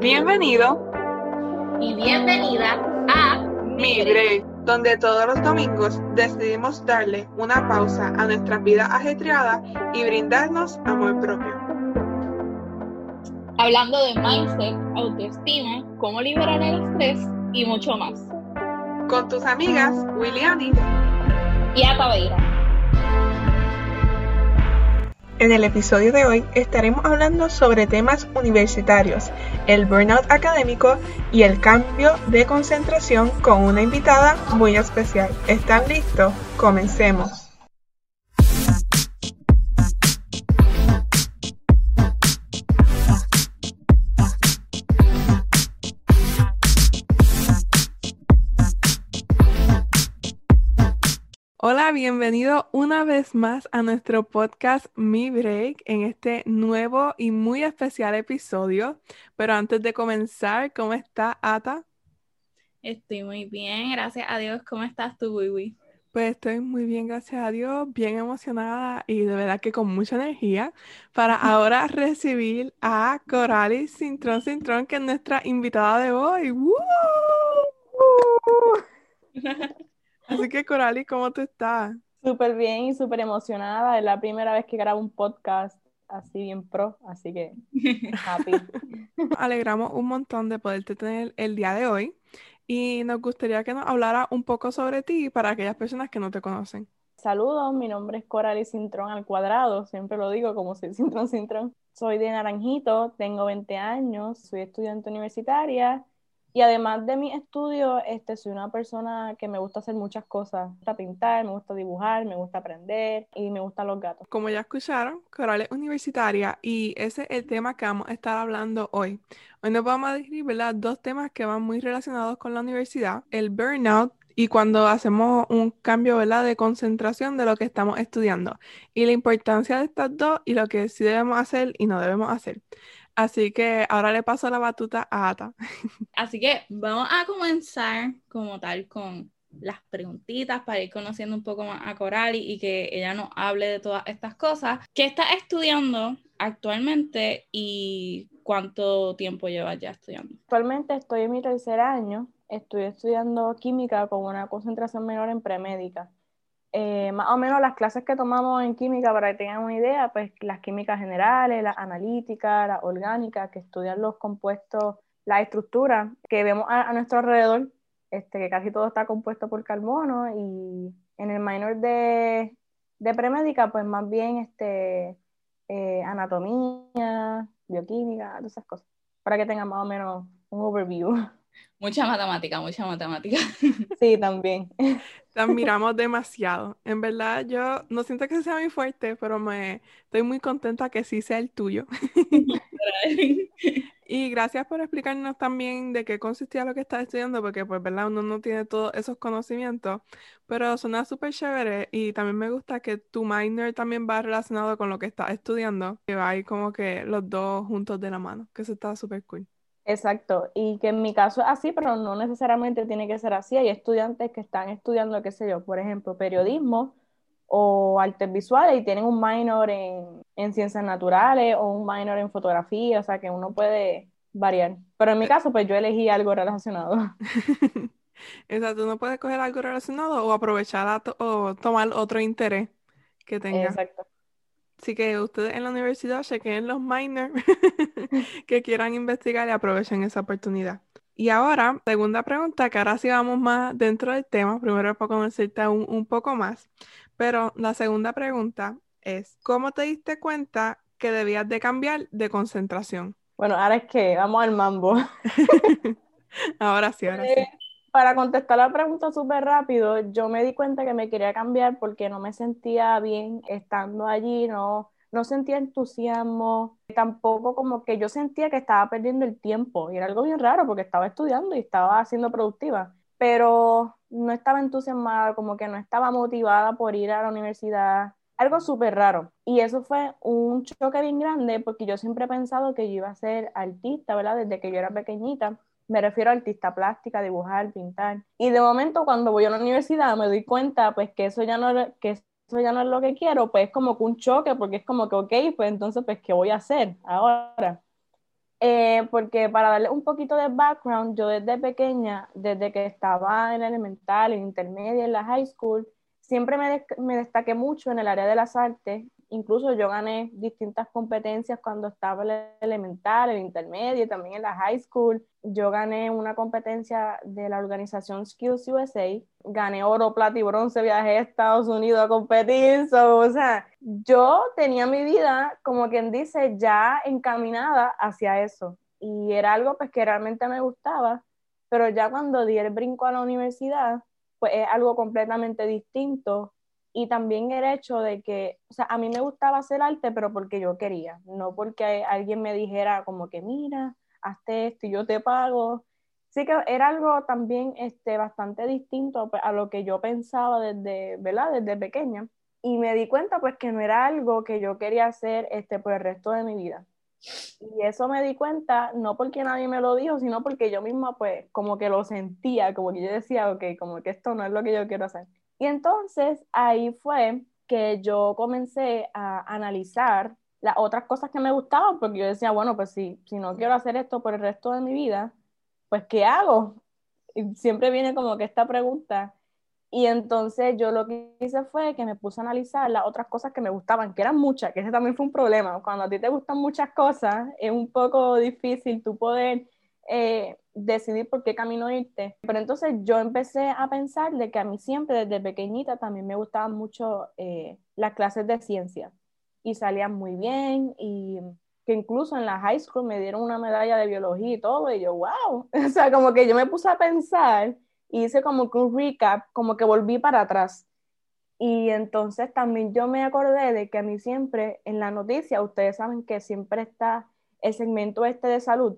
Bienvenido y bienvenida a Mi Break, donde todos los domingos decidimos darle una pausa a nuestra vida ajetreada y brindarnos amor propio. Hablando de mindset, autoestima, cómo liberar el estrés y mucho más. Con tus amigas Willianis y Ataveira. En el episodio de hoy estaremos hablando sobre temas universitarios, el burnout académico y el cambio de concentración con una invitada muy especial. ¿Están listos? Comencemos. Hola, bienvenido una vez más a nuestro podcast Mi Break en este nuevo y muy especial episodio. Pero antes de comenzar, ¿cómo está Ata? Estoy muy bien, gracias a Dios. ¿Cómo estás tú, Wiwi? Pues estoy muy bien, gracias a Dios, bien emocionada y de verdad que con mucha energía para ahora recibir a Coralis Cintrón Cintrón, que es nuestra invitada de hoy. Así que, Corali, ¿cómo tú estás? Súper bien y súper emocionada. Es la primera vez que grabo un podcast así bien pro, así que happy. Alegramos un montón de poderte tener el día de hoy y nos gustaría que nos hablara un poco sobre ti para aquellas personas que no te conocen. Saludos, mi nombre es Coralie Cintrón al cuadrado, siempre lo digo como soy Cintrón Cintrón. Soy de Naranjito, tengo 20 años, soy estudiante universitaria y además de mi estudio, este, soy una persona que me gusta hacer muchas cosas. Me gusta pintar, me gusta dibujar, me gusta aprender y me gustan los gatos. Como ya escucharon, Coral es universitaria y ese es el tema que vamos a estar hablando hoy. Hoy nos vamos a describir dos temas que van muy relacionados con la universidad, el burnout y cuando hacemos un cambio ¿verdad? de concentración de lo que estamos estudiando y la importancia de estas dos y lo que sí debemos hacer y no debemos hacer. Así que ahora le paso la batuta a Ata. Así que vamos a comenzar como tal con las preguntitas para ir conociendo un poco más a Corali y que ella nos hable de todas estas cosas. ¿Qué estás estudiando actualmente y cuánto tiempo llevas ya estudiando? Actualmente estoy en mi tercer año. Estoy estudiando química con una concentración menor en premédica. Eh, más o menos las clases que tomamos en química, para que tengan una idea, pues las químicas generales, las analíticas, las orgánicas, que estudian los compuestos, la estructura que vemos a, nuestro alrededor, este, que casi todo está compuesto por carbono, y en el minor de, de premédica, pues más bien este, eh, anatomía, bioquímica, todas esas cosas, para que tengan más o menos un overview. Mucha matemática, mucha matemática. Sí, también. Te admiramos demasiado. En verdad, yo no siento que sea muy fuerte, pero me estoy muy contenta que sí sea el tuyo. y gracias por explicarnos también de qué consistía lo que estás estudiando, porque pues, ¿verdad? Uno no tiene todos esos conocimientos, pero suena súper chévere y también me gusta que tu minor también va relacionado con lo que estás estudiando, que va ahí como que los dos juntos de la mano, que eso está súper cool. Exacto, y que en mi caso es así, pero no necesariamente tiene que ser así. Hay estudiantes que están estudiando, qué sé yo, por ejemplo, periodismo o artes visuales y tienen un minor en, ciencias naturales o un minor en fotografía, o sea que uno puede variar. Pero en mi caso, pues yo elegí algo relacionado. Exacto, uno puede coger algo relacionado o aprovechar o tomar otro interés que tenga. Exacto. Así que ustedes en la universidad chequen los minors que quieran investigar y aprovechen esa oportunidad. Y ahora, segunda pregunta, que ahora sí vamos más dentro del tema, primero para conocerte un, un poco más, pero la segunda pregunta es, ¿cómo te diste cuenta que debías de cambiar de concentración? Bueno, ahora es que vamos al mambo. ahora sí, ahora sí. Para contestar la pregunta súper rápido, yo me di cuenta que me quería cambiar porque no me sentía bien estando allí, no, no sentía entusiasmo, tampoco como que yo sentía que estaba perdiendo el tiempo y era algo bien raro porque estaba estudiando y estaba siendo productiva, pero no estaba entusiasmada, como que no estaba motivada por ir a la universidad, algo súper raro. Y eso fue un choque bien grande porque yo siempre he pensado que yo iba a ser artista, ¿verdad? Desde que yo era pequeñita me refiero a artista plástica, dibujar, pintar. Y de momento cuando voy a la universidad me doy cuenta pues que eso ya no, que eso ya no es lo que quiero, pues es como que un choque porque es como que, ok, pues entonces pues ¿qué voy a hacer ahora? Eh, porque para darle un poquito de background, yo desde pequeña, desde que estaba en elemental, en intermedia, en la high school, siempre me, me destaqué mucho en el área de las artes incluso yo gané distintas competencias cuando estaba en el elemental, en intermedio, también en la high school. Yo gané una competencia de la organización Skills USA, gané oro, plata y bronce, viajé a Estados Unidos a competir. o sea, yo tenía mi vida, como quien dice, ya encaminada hacia eso. Y era algo pues que realmente me gustaba, pero ya cuando di el brinco a la universidad, pues es algo completamente distinto y también el hecho de que, o sea, a mí me gustaba hacer arte, pero porque yo quería, no porque alguien me dijera como que, mira, hazte esto y yo te pago. Sí que era algo también este, bastante distinto a lo que yo pensaba desde, ¿verdad? Desde pequeña. Y me di cuenta pues que no era algo que yo quería hacer este, por el resto de mi vida. Y eso me di cuenta no porque nadie me lo dijo, sino porque yo misma pues como que lo sentía, como que yo decía, ok, como que esto no es lo que yo quiero hacer. Y entonces ahí fue que yo comencé a analizar las otras cosas que me gustaban, porque yo decía, bueno, pues si, si no quiero hacer esto por el resto de mi vida, pues ¿qué hago? Siempre viene como que esta pregunta. Y entonces yo lo que hice fue que me puse a analizar las otras cosas que me gustaban, que eran muchas, que ese también fue un problema. Cuando a ti te gustan muchas cosas, es un poco difícil tú poder eh, decidir por qué camino irte. Pero entonces yo empecé a pensar de que a mí siempre desde pequeñita también me gustaban mucho eh, las clases de ciencia y salían muy bien y que incluso en la high school me dieron una medalla de biología y todo y yo, wow, o sea, como que yo me puse a pensar y hice como que un recap, como que volví para atrás. Y entonces también yo me acordé de que a mí siempre en la noticia, ustedes saben que siempre está el segmento este de salud,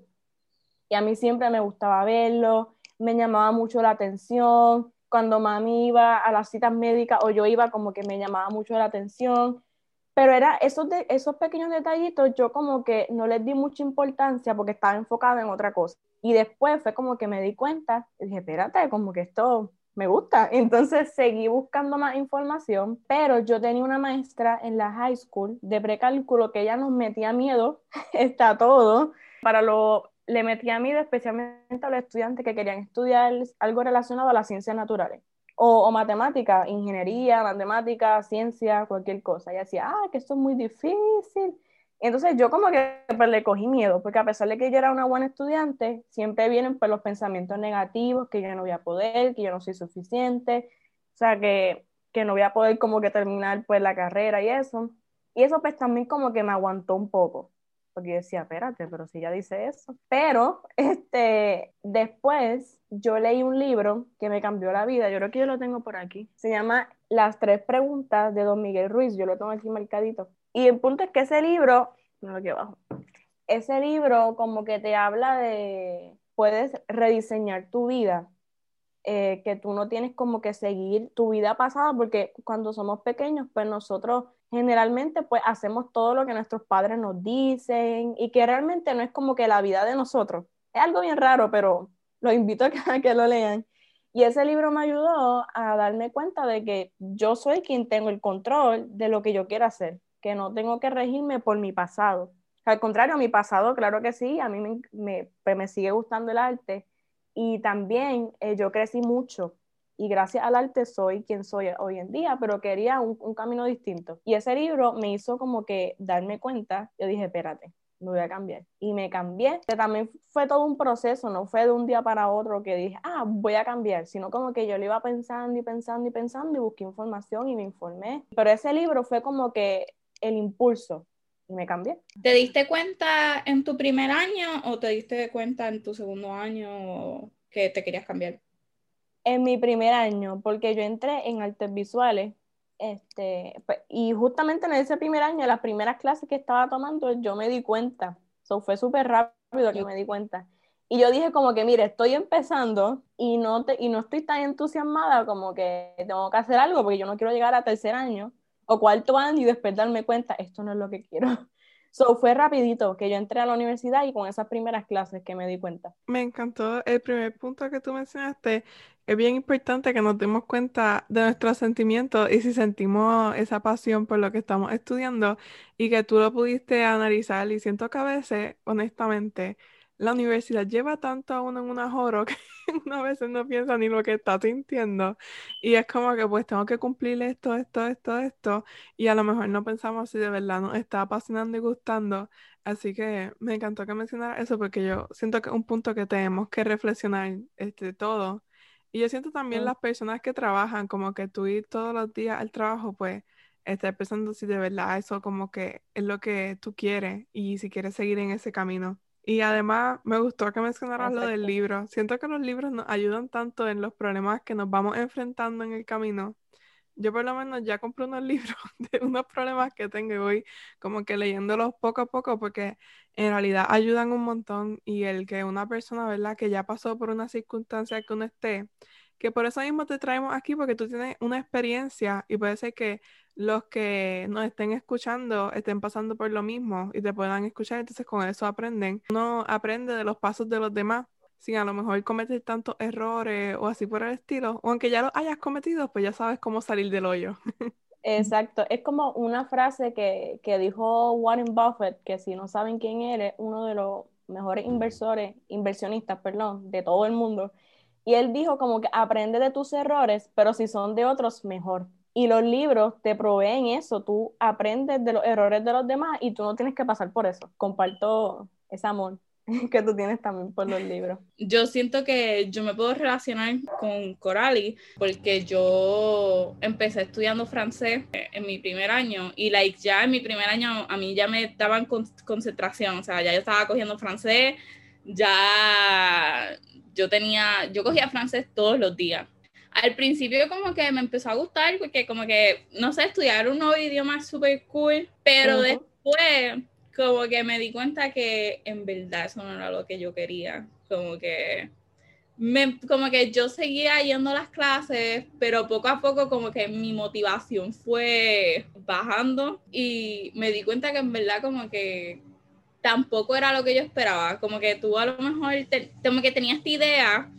y a mí siempre me gustaba verlo, me llamaba mucho la atención, cuando mami iba a las citas médicas o yo iba como que me llamaba mucho la atención, pero era esos, de, esos pequeños detallitos yo como que no les di mucha importancia porque estaba enfocada en otra cosa. Y después fue como que me di cuenta y dije, espérate, como que esto me gusta. Entonces seguí buscando más información, pero yo tenía una maestra en la high school de precálculo que ella nos metía miedo, está todo, para lo le metía miedo especialmente a los estudiantes que querían estudiar algo relacionado a las ciencias naturales. O, o matemática, ingeniería, matemática, ciencia, cualquier cosa. Y decía, ah, que esto es muy difícil. entonces yo como que pues, le cogí miedo, porque a pesar de que yo era una buena estudiante, siempre vienen pues, los pensamientos negativos, que yo no voy a poder, que yo no soy suficiente, o sea, que, que no voy a poder como que terminar pues la carrera y eso. Y eso pues también como que me aguantó un poco porque yo decía, espérate, pero si ya dice eso. Pero este, después yo leí un libro que me cambió la vida, yo creo que yo lo tengo por aquí, se llama Las tres preguntas de Don Miguel Ruiz, yo lo tengo aquí marcadito. Y el punto es que ese libro, no lo que abajo, ese libro como que te habla de, puedes rediseñar tu vida eh, que tú no tienes como que seguir tu vida pasada, porque cuando somos pequeños, pues nosotros generalmente pues hacemos todo lo que nuestros padres nos dicen y que realmente no es como que la vida de nosotros. Es algo bien raro, pero los invito a que, lo lean. Y ese libro me ayudó a darme cuenta de que yo soy quien tengo el control de lo que yo quiero hacer, que no tengo que regirme por mi pasado. Al contrario, mi pasado, claro que sí, a mí me, me, pues me sigue gustando el arte, y también eh, yo crecí mucho y gracias al arte soy quien soy hoy en día, pero quería un, un, camino distinto. Y ese libro me hizo como que darme cuenta, yo dije, espérate, me voy a cambiar. Y me cambié, que también fue todo un proceso, no fue de un día para otro que dije, ah, voy a cambiar, sino como que yo lo iba pensando y pensando y pensando y busqué información y me informé. Pero ese libro fue como que el impulso me cambié. ¿Te diste cuenta en tu primer año o te diste cuenta en tu segundo año que te querías cambiar? En mi primer año, porque yo entré en artes visuales este, pues, y justamente en ese primer año, las primeras clases que estaba tomando, yo me di cuenta. Eso fue súper rápido que me di cuenta. Y yo dije como que, mire, estoy empezando y no, te, y no estoy tan entusiasmada como que tengo que hacer algo porque yo no quiero llegar a tercer año o cuarto año y después darme cuenta, esto no es lo que quiero. So fue rapidito que yo entré a la universidad y con esas primeras clases que me di cuenta. Me encantó el primer punto que tú mencionaste. Es bien importante que nos demos cuenta de nuestros sentimientos y si sentimos esa pasión por lo que estamos estudiando y que tú lo pudiste analizar. Y siento que a veces, honestamente, la universidad lleva tanto a uno en una joro que uno a veces no piensa ni lo que está sintiendo. Y es como que pues tengo que cumplir esto, esto, esto, esto. Y a lo mejor no pensamos si de verdad nos está apasionando y gustando. Así que me encantó que mencionara eso porque yo siento que es un punto que tenemos que reflexionar este, todo. Y yo siento también las personas que trabajan, como que tú ir todos los días al trabajo, pues estar pensando si de verdad eso como que es lo que tú quieres y si quieres seguir en ese camino. Y además me gustó que mencionaras lo del libro. Siento que los libros nos ayudan tanto en los problemas que nos vamos enfrentando en el camino. Yo por lo menos ya compré unos libros de unos problemas que tengo y voy como que leyéndolos poco a poco porque en realidad ayudan un montón y el que una persona, ¿verdad? Que ya pasó por una circunstancia que uno esté, que por eso mismo te traemos aquí porque tú tienes una experiencia y puede ser que los que nos estén escuchando estén pasando por lo mismo y te puedan escuchar, entonces con eso aprenden. Uno aprende de los pasos de los demás sin a lo mejor cometer tantos errores o así por el estilo, o aunque ya los hayas cometido, pues ya sabes cómo salir del hoyo. Exacto, es como una frase que, que dijo Warren Buffett, que si no saben quién eres, uno de los mejores inversores, inversionistas, perdón, de todo el mundo. Y él dijo como que aprende de tus errores, pero si son de otros, mejor. Y los libros te proveen eso, tú aprendes de los errores de los demás y tú no tienes que pasar por eso. Comparto ese amor que tú tienes también por los libros. Yo siento que yo me puedo relacionar con Coralie porque yo empecé estudiando francés en mi primer año y like ya en mi primer año a mí ya me daban concentración, o sea, ya yo estaba cogiendo francés, ya yo tenía, yo cogía francés todos los días. Al principio como que me empezó a gustar porque como que, no sé, estudiar un nuevo idioma es súper cool, pero después como que me di cuenta que en verdad eso no era lo que yo quería, como que... Me, como que yo seguía yendo a las clases, pero poco a poco como que mi motivación fue bajando y me di cuenta que en verdad como que tampoco era lo que yo esperaba, como que tú a lo mejor como que tenías esta idea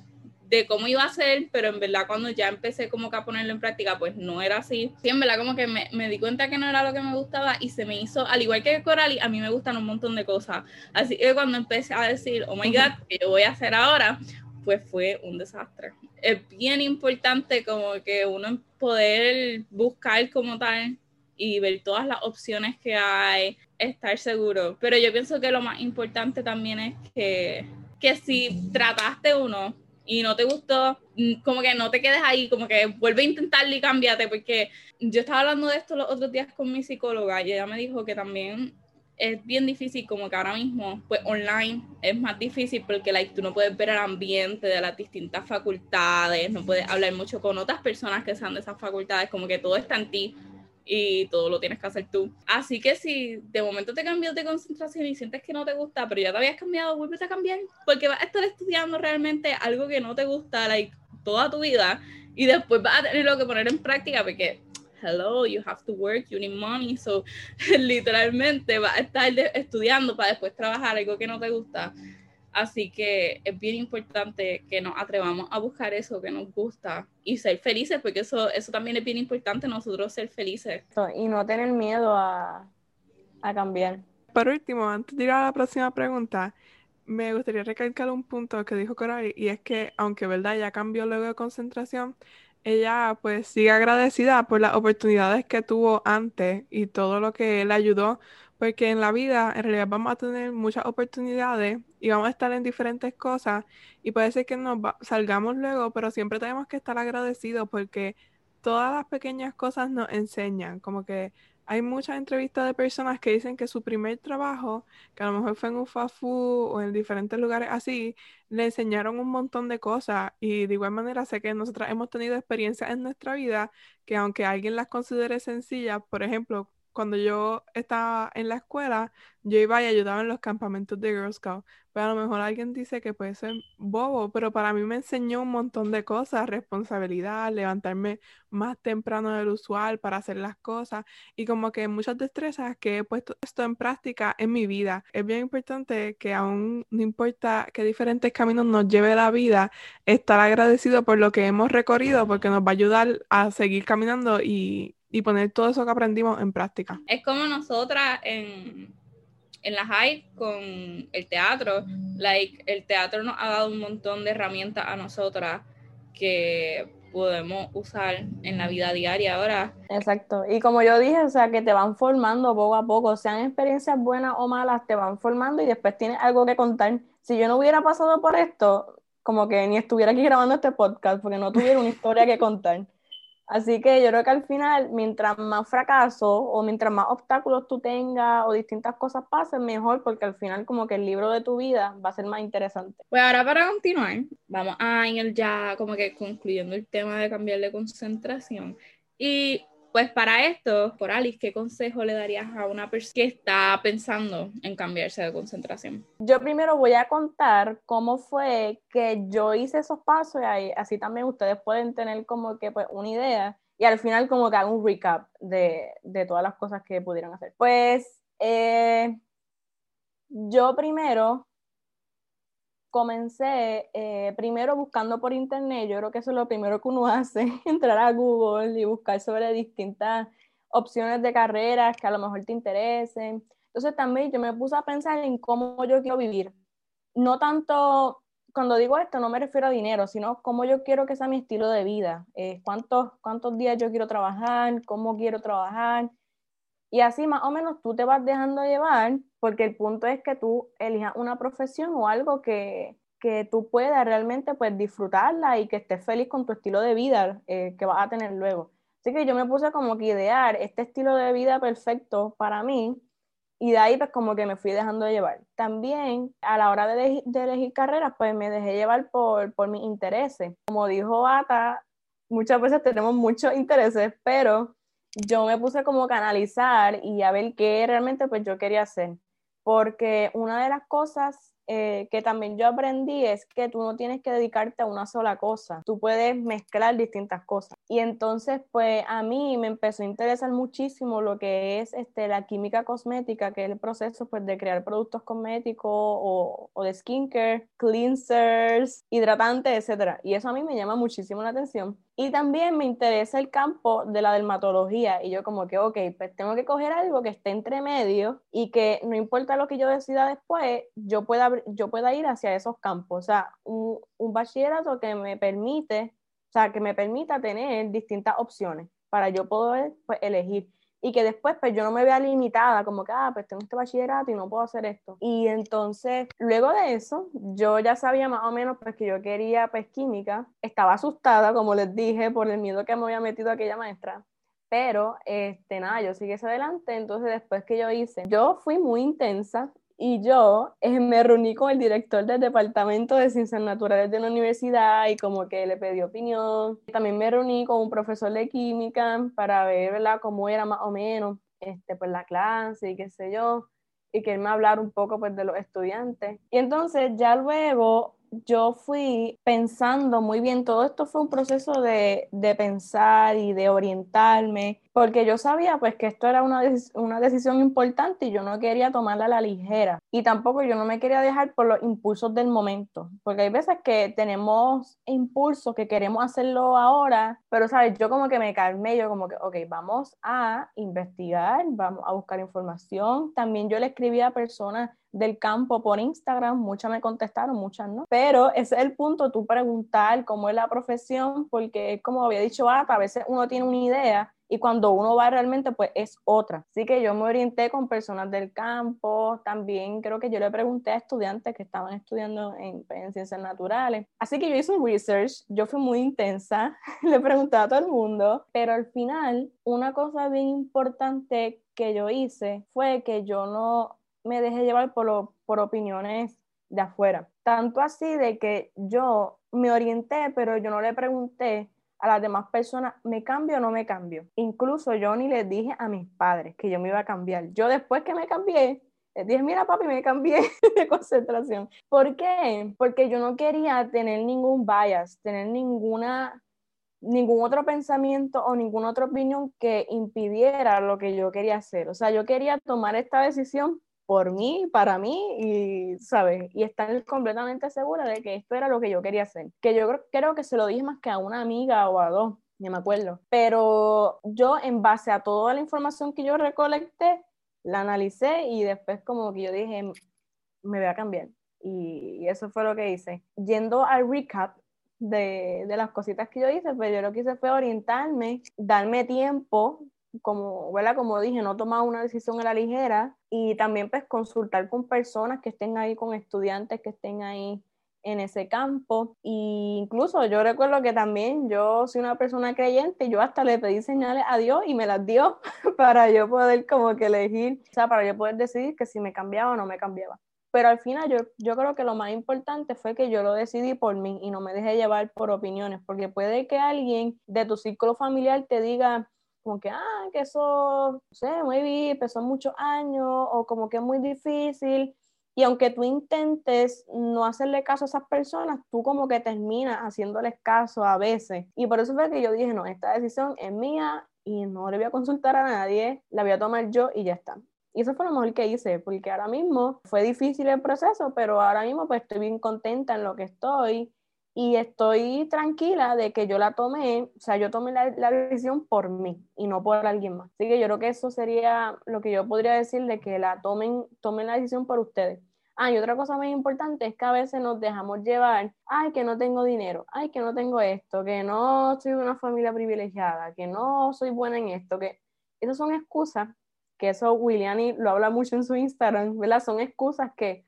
de cómo iba a ser, pero en verdad cuando ya empecé como que a ponerlo en práctica, pues no era así. Sí, en verdad como que me, me di cuenta que no era lo que me gustaba y se me hizo, al igual que Coralie, a mí me gustan un montón de cosas. Así que cuando empecé a decir, oh my God, ¿qué voy a hacer ahora? Pues fue un desastre. Es bien importante como que uno poder buscar como tal y ver todas las opciones que hay, estar seguro. Pero yo pienso que lo más importante también es que, que si trataste uno, y no te gustó, mm, como que no te quedes ahí, como que vuelve a intentarlo y cámbiate, porque yo estaba hablando de esto los otros días con mi psicóloga y ella me dijo que también es bien difícil, como que ahora mismo, pues online es más difícil porque like, tú no puedes ver el ambiente de las distintas facultades, no puedes hablar mucho con otras personas que sean de esas facultades, como que todo está en ti y todo lo tienes que hacer tú. Así que si de momento te cambias de concentración y sientes que no te gusta, pero ya te habías cambiado, vuelves a cambiar, porque vas a estar estudiando realmente algo que no te gusta like, toda tu vida y después vas a tenerlo que poner en práctica porque hello, you have to work, you need money, so literalmente vas a estar estudiando para después trabajar algo que no te gusta. Así que es bien importante que nos atrevamos a buscar eso que nos gusta y ser felices, porque eso, eso también es bien importante, nosotros ser felices. Y no tener miedo a, a cambiar. Por último, antes de ir a la próxima pregunta, me gustaría recalcar un punto que dijo Coray, y es que aunque verdad ya cambió luego de concentración, ella pues sigue agradecida por las oportunidades que tuvo antes y todo lo que le ayudó porque en la vida en realidad vamos a tener muchas oportunidades y vamos a estar en diferentes cosas y puede ser que nos salgamos luego, pero siempre tenemos que estar agradecidos porque todas las pequeñas cosas nos enseñan, como que hay muchas entrevistas de personas que dicen que su primer trabajo, que a lo mejor fue en un fast food o en diferentes lugares así, le enseñaron un montón de cosas. Y de igual manera sé que nosotras hemos tenido experiencias en nuestra vida que aunque alguien las considere sencillas, por ejemplo, cuando yo estaba en la escuela, yo iba y ayudaba en los campamentos de Girl Scout. Pero a lo mejor alguien dice que puede ser bobo, pero para mí me enseñó un montón de cosas, responsabilidad, levantarme más temprano del usual para hacer las cosas y como que muchas destrezas que he puesto esto en práctica en mi vida. Es bien importante que aún no importa qué diferentes caminos nos lleve la vida, estar agradecido por lo que hemos recorrido porque nos va a ayudar a seguir caminando y, y poner todo eso que aprendimos en práctica. Es como nosotras en en la high con el teatro, like, el teatro nos ha dado un montón de herramientas a nosotras que podemos usar en la vida diaria ahora. Exacto. Y como yo dije, o sea, que te van formando poco a poco, sean experiencias buenas o malas, te van formando y después tienes algo que contar. Si yo no hubiera pasado por esto, como que ni estuviera aquí grabando este podcast porque no tuviera una historia que contar. Así que yo creo que al final, mientras más fracasos o mientras más obstáculos tú tengas o distintas cosas pasen, mejor, porque al final como que el libro de tu vida va a ser más interesante. Pues ahora para continuar, vamos a ir ya como que concluyendo el tema de cambiar de concentración. Y pues para esto, por Alice, ¿qué consejo le darías a una persona que está pensando en cambiarse de concentración? Yo primero voy a contar cómo fue que yo hice esos pasos y así también ustedes pueden tener como que pues una idea y al final como que hago un recap de, de todas las cosas que pudieron hacer. Pues eh, yo primero comencé eh, primero buscando por internet, yo creo que eso es lo primero que uno hace, entrar a Google y buscar sobre distintas opciones de carreras que a lo mejor te interesen. Entonces también yo me puse a pensar en cómo yo quiero vivir. No tanto, cuando digo esto, no me refiero a dinero, sino cómo yo quiero que sea mi estilo de vida, eh, cuántos, cuántos días yo quiero trabajar, cómo quiero trabajar. Y así más o menos tú te vas dejando llevar porque el punto es que tú elijas una profesión o algo que, que tú puedas realmente pues disfrutarla y que estés feliz con tu estilo de vida eh, que vas a tener luego. Así que yo me puse como que idear este estilo de vida perfecto para mí y de ahí pues como que me fui dejando llevar. También a la hora de, elegir carreras pues me dejé llevar por, por mis intereses. Como dijo Ata, muchas veces tenemos muchos intereses, pero yo me puse como canalizar y a ver qué realmente pues yo quería hacer porque una de las cosas eh, que también yo aprendí es que tú no tienes que dedicarte a una sola cosa, tú puedes mezclar distintas cosas. Y entonces, pues a mí me empezó a interesar muchísimo lo que es este, la química cosmética, que es el proceso pues, de crear productos cosméticos o, o de skincare, cleansers, hidratantes, etc. Y eso a mí me llama muchísimo la atención. Y también me interesa el campo de la dermatología y yo como que, ok, pues tengo que coger algo que esté entre medio y que no importa lo que yo decida después, yo pueda, yo pueda ir hacia esos campos. O sea, un, un bachillerato que me permite, o sea, que me permita tener distintas opciones para yo poder pues, elegir y que después pues yo no me vea limitada como que, ah, pues tengo este bachillerato y no puedo hacer esto. Y entonces, luego de eso, yo ya sabía más o menos pues que yo quería pues química, estaba asustada, como les dije, por el miedo que me había metido aquella maestra. Pero, este, nada, yo seguí adelante, entonces después que yo hice, yo fui muy intensa y yo eh, me reuní con el director del Departamento de Ciencias Naturales de la universidad y como que le pedí opinión. También me reuní con un profesor de química para ver cómo era más o menos este, pues, la clase y qué sé yo, y que él me hablara un poco pues, de los estudiantes. Y entonces ya luego yo fui pensando muy bien, todo esto fue un proceso de, de pensar y de orientarme porque yo sabía pues que esto era una, una decisión importante y yo no quería tomarla a la ligera. Y tampoco yo no me quería dejar por los impulsos del momento, porque hay veces que tenemos impulsos que queremos hacerlo ahora, pero sabes, yo como que me calmé, yo como que, ok, vamos a investigar, vamos a buscar información, también yo le escribí a personas del campo por Instagram, muchas me contestaron, muchas no, pero es el punto, tú preguntar cómo es la profesión, porque como había dicho a veces uno tiene una idea y cuando uno va realmente pues es otra. Así que yo me orienté con personas del campo, también creo que yo le pregunté a estudiantes que estaban estudiando en, ciencias naturales. Así que yo hice un research, yo fui muy intensa, le pregunté a todo el mundo, pero al final una cosa bien importante que yo hice fue que yo no me dejé llevar por, por opiniones de afuera. Tanto así de que yo me orienté, pero yo no le pregunté a las demás personas, ¿me cambio o no me cambio? Incluso yo ni les dije a mis padres que yo me iba a cambiar. Yo después que me cambié, les dije, mira papi, me cambié de concentración. ¿Por qué? Porque yo no quería tener ningún bias, tener ninguna ningún otro pensamiento o ninguna otra opinión que impidiera lo que yo quería hacer. O sea, yo quería tomar esta decisión por mí, para mí y, ¿sabes? Y estar completamente segura de que esto era lo que yo quería hacer. Que yo creo, que se lo dije más que a una amiga o a dos, ni me acuerdo. Pero yo, en base a toda la información que yo recolecté, la analicé y después como que yo dije, me voy a cambiar. Y, eso fue lo que hice. Yendo al recap de, de las cositas que yo hice, pues yo lo que hice fue orientarme, darme tiempo como, como dije, no tomar una decisión a la ligera y también pues consultar con personas que estén ahí, con estudiantes que estén ahí en ese campo. Y incluso yo recuerdo que también yo soy una persona creyente, yo hasta le pedí señales a Dios y me las dio para yo poder como que elegir, o sea, para yo poder decidir que si me cambiaba o no me cambiaba. Pero al final yo, yo creo que lo más importante fue que yo lo decidí por mí y no me dejé llevar por opiniones, porque puede que alguien de tu círculo familiar te diga, como que, ah, que eso, no sé, maybe pasó muchos años o como que es muy difícil. Y aunque tú intentes no hacerle caso a esas personas, tú como que terminas haciéndoles caso a veces. Y por eso fue que yo dije, no, esta decisión es mía y no le voy a consultar a nadie, la voy a tomar yo y ya está. Y eso fue lo mejor que hice, porque ahora mismo fue difícil el proceso, pero ahora mismo pues estoy bien contenta en lo que estoy y estoy tranquila de que yo la tomé, o sea, yo tomé la, decisión por mí y no por alguien más. Así que yo creo que eso sería lo que yo podría decir de que la tomen, tomen la decisión por ustedes. Ah, y otra cosa muy importante es que a veces nos dejamos llevar, ay, que no tengo dinero, ay, que no tengo esto, que no soy de una familia privilegiada, que no soy buena en esto, que esas son excusas, que eso Williani lo habla mucho en su Instagram, ¿verdad? Son excusas que